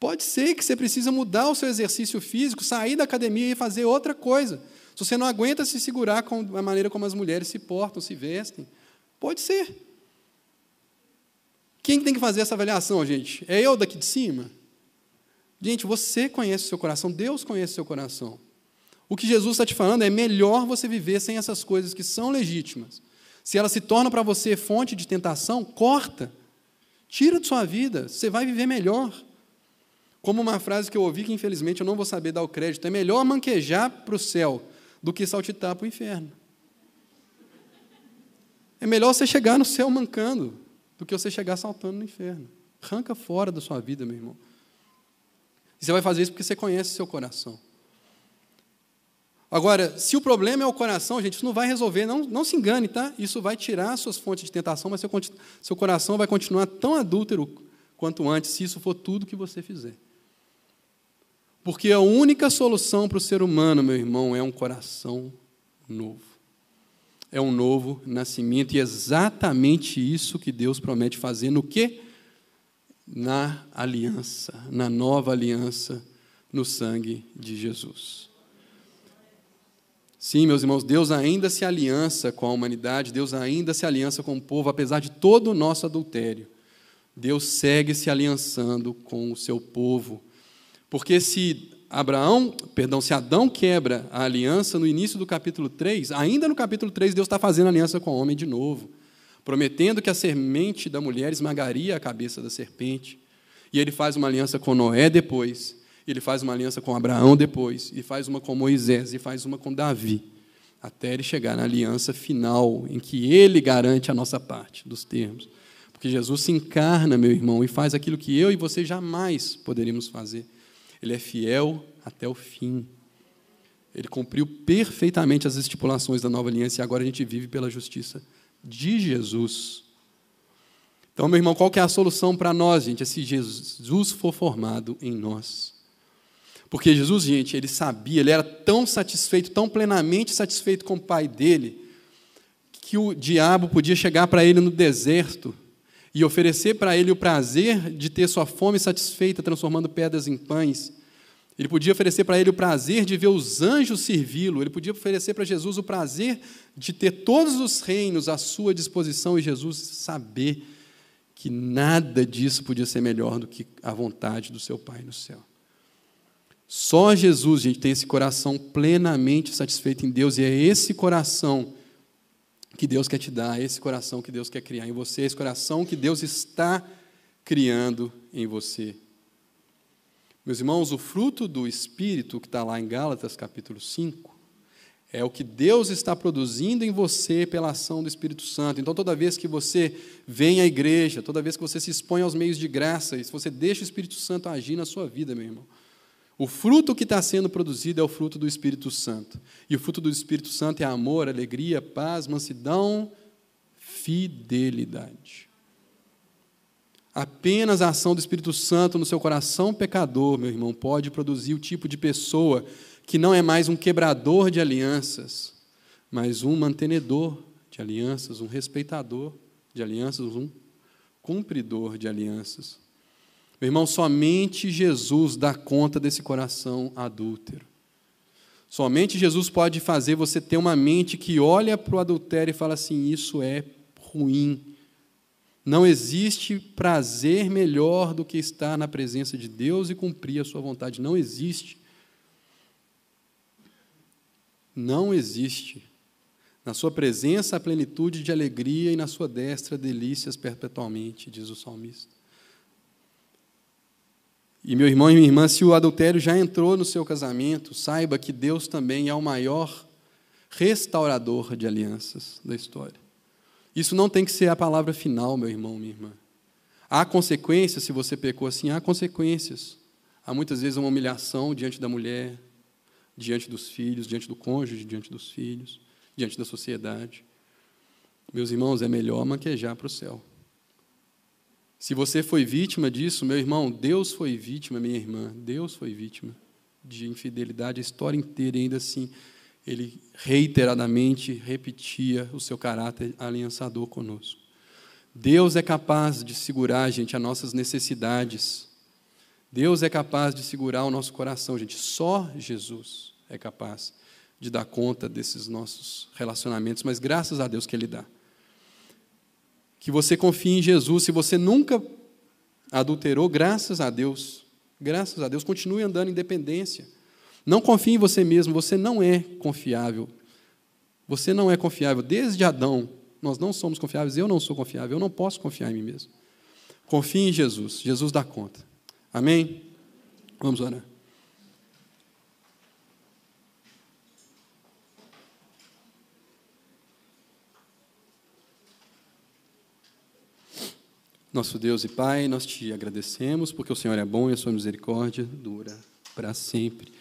Pode ser que você precisa mudar o seu exercício físico, sair da academia e fazer outra coisa. Se você não aguenta se segurar com a maneira como as mulheres se portam, se vestem, pode ser. Quem tem que fazer essa avaliação, gente? É eu daqui de cima? Gente, você conhece o seu coração, Deus conhece o seu coração. O que Jesus está te falando é melhor você viver sem essas coisas que são legítimas. Se elas se tornam para você fonte de tentação, corta. Tira de sua vida, você vai viver melhor. Como uma frase que eu ouvi que infelizmente eu não vou saber dar o crédito, é melhor manquejar para o céu do que saltitar para o inferno. É melhor você chegar no céu mancando do que você chegar saltando no inferno. Arranca fora da sua vida, meu irmão. E você vai fazer isso porque você conhece seu coração. Agora, se o problema é o coração, gente, isso não vai resolver, não, não se engane, tá? Isso vai tirar suas fontes de tentação, mas seu, seu coração vai continuar tão adúltero quanto antes, se isso for tudo que você fizer. Porque a única solução para o ser humano, meu irmão, é um coração novo. É um novo nascimento, e é exatamente isso que Deus promete fazer no quê? Na aliança, na nova aliança, no sangue de Jesus. Sim, meus irmãos, Deus ainda se aliança com a humanidade, Deus ainda se aliança com o povo, apesar de todo o nosso adultério. Deus segue se aliançando com o seu povo. Porque se Abraão, perdão, se Adão quebra a aliança no início do capítulo 3, ainda no capítulo 3 Deus está fazendo aliança com o homem de novo, prometendo que a semente da mulher esmagaria a cabeça da serpente. E ele faz uma aliança com Noé depois, ele faz uma aliança com Abraão depois, e faz uma com Moisés, e faz uma com Davi, até ele chegar na aliança final, em que ele garante a nossa parte dos termos. Porque Jesus se encarna, meu irmão, e faz aquilo que eu e você jamais poderíamos fazer. Ele é fiel até o fim. Ele cumpriu perfeitamente as estipulações da nova aliança e agora a gente vive pela justiça de Jesus. Então, meu irmão, qual que é a solução para nós, gente? É se Jesus for formado em nós. Porque Jesus, gente, ele sabia, ele era tão satisfeito, tão plenamente satisfeito com o pai dele, que o diabo podia chegar para ele no deserto e oferecer para ele o prazer de ter sua fome satisfeita, transformando pedras em pães. Ele podia oferecer para ele o prazer de ver os anjos servi-lo. Ele podia oferecer para Jesus o prazer de ter todos os reinos à sua disposição e Jesus saber que nada disso podia ser melhor do que a vontade do seu Pai no céu. Só Jesus, gente, tem esse coração plenamente satisfeito em Deus, e é esse coração que Deus quer te dar, é esse coração que Deus quer criar em você, é esse coração que Deus está criando em você. Meus irmãos, o fruto do Espírito, que está lá em Gálatas capítulo 5, é o que Deus está produzindo em você pela ação do Espírito Santo. Então, toda vez que você vem à igreja, toda vez que você se expõe aos meios de graça, se você deixa o Espírito Santo agir na sua vida, meu irmão, o fruto que está sendo produzido é o fruto do Espírito Santo. E o fruto do Espírito Santo é amor, alegria, paz, mansidão, fidelidade. Apenas a ação do Espírito Santo no seu coração pecador, meu irmão, pode produzir o tipo de pessoa que não é mais um quebrador de alianças, mas um mantenedor de alianças, um respeitador de alianças, um cumpridor de alianças. Meu irmão, somente Jesus dá conta desse coração adúltero. Somente Jesus pode fazer você ter uma mente que olha para o adultério e fala assim: isso é ruim. Não existe prazer melhor do que estar na presença de Deus e cumprir a sua vontade. Não existe. Não existe. Na sua presença a plenitude de alegria e na sua destra delícias perpetualmente, diz o salmista. E meu irmão e minha irmã, se o adultério já entrou no seu casamento, saiba que Deus também é o maior restaurador de alianças da história. Isso não tem que ser a palavra final, meu irmão, minha irmã. Há consequências se você pecou assim, há consequências. Há muitas vezes uma humilhação diante da mulher, diante dos filhos, diante do cônjuge, diante dos filhos, diante da sociedade. Meus irmãos, é melhor maquejar para o céu. Se você foi vítima disso, meu irmão, Deus foi vítima, minha irmã, Deus foi vítima de infidelidade a história inteira, e ainda assim, ele reiteradamente repetia o seu caráter aliançador conosco. Deus é capaz de segurar, gente, as nossas necessidades. Deus é capaz de segurar o nosso coração, gente. Só Jesus é capaz de dar conta desses nossos relacionamentos, mas graças a Deus que Ele dá que você confie em Jesus. Se você nunca adulterou, graças a Deus, graças a Deus, continue andando em dependência. Não confie em você mesmo, você não é confiável. Você não é confiável. Desde Adão, nós não somos confiáveis, eu não sou confiável, eu não posso confiar em mim mesmo. Confie em Jesus, Jesus dá conta. Amém? Vamos orar. Nosso Deus e Pai, nós te agradecemos porque o Senhor é bom e a sua misericórdia dura para sempre.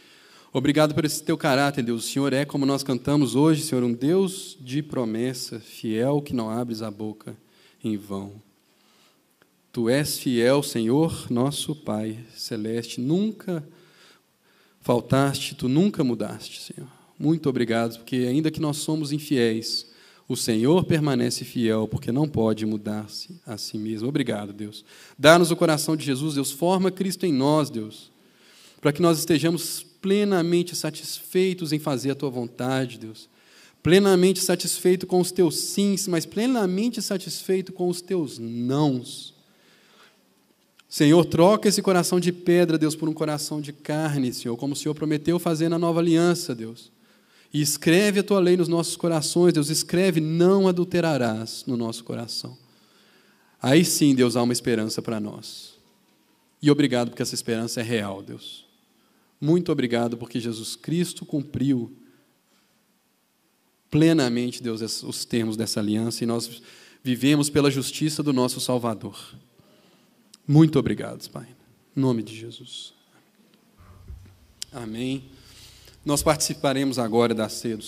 Obrigado por esse teu caráter, Deus. O Senhor é, como nós cantamos hoje, Senhor, um Deus de promessa, fiel que não abres a boca em vão. Tu és fiel, Senhor, nosso Pai celeste. Nunca faltaste, tu nunca mudaste, Senhor. Muito obrigado, porque ainda que nós somos infiéis, o Senhor permanece fiel, porque não pode mudar-se a si mesmo. Obrigado, Deus. Dá-nos o coração de Jesus, Deus. Forma Cristo em nós, Deus. Para que nós estejamos plenamente satisfeitos em fazer a tua vontade, Deus. Plenamente satisfeito com os teus sims, mas plenamente satisfeito com os teus nãos. Senhor, troca esse coração de pedra, Deus, por um coração de carne, Senhor, como o Senhor prometeu fazer na nova aliança, Deus. E escreve a tua lei nos nossos corações, Deus, escreve, não adulterarás no nosso coração. Aí sim, Deus, há uma esperança para nós. E obrigado porque essa esperança é real, Deus. Muito obrigado porque Jesus Cristo cumpriu plenamente, Deus, os termos dessa aliança e nós vivemos pela justiça do nosso Salvador. Muito obrigado, Pai. Em nome de Jesus. Amém. Nós participaremos agora da ceia do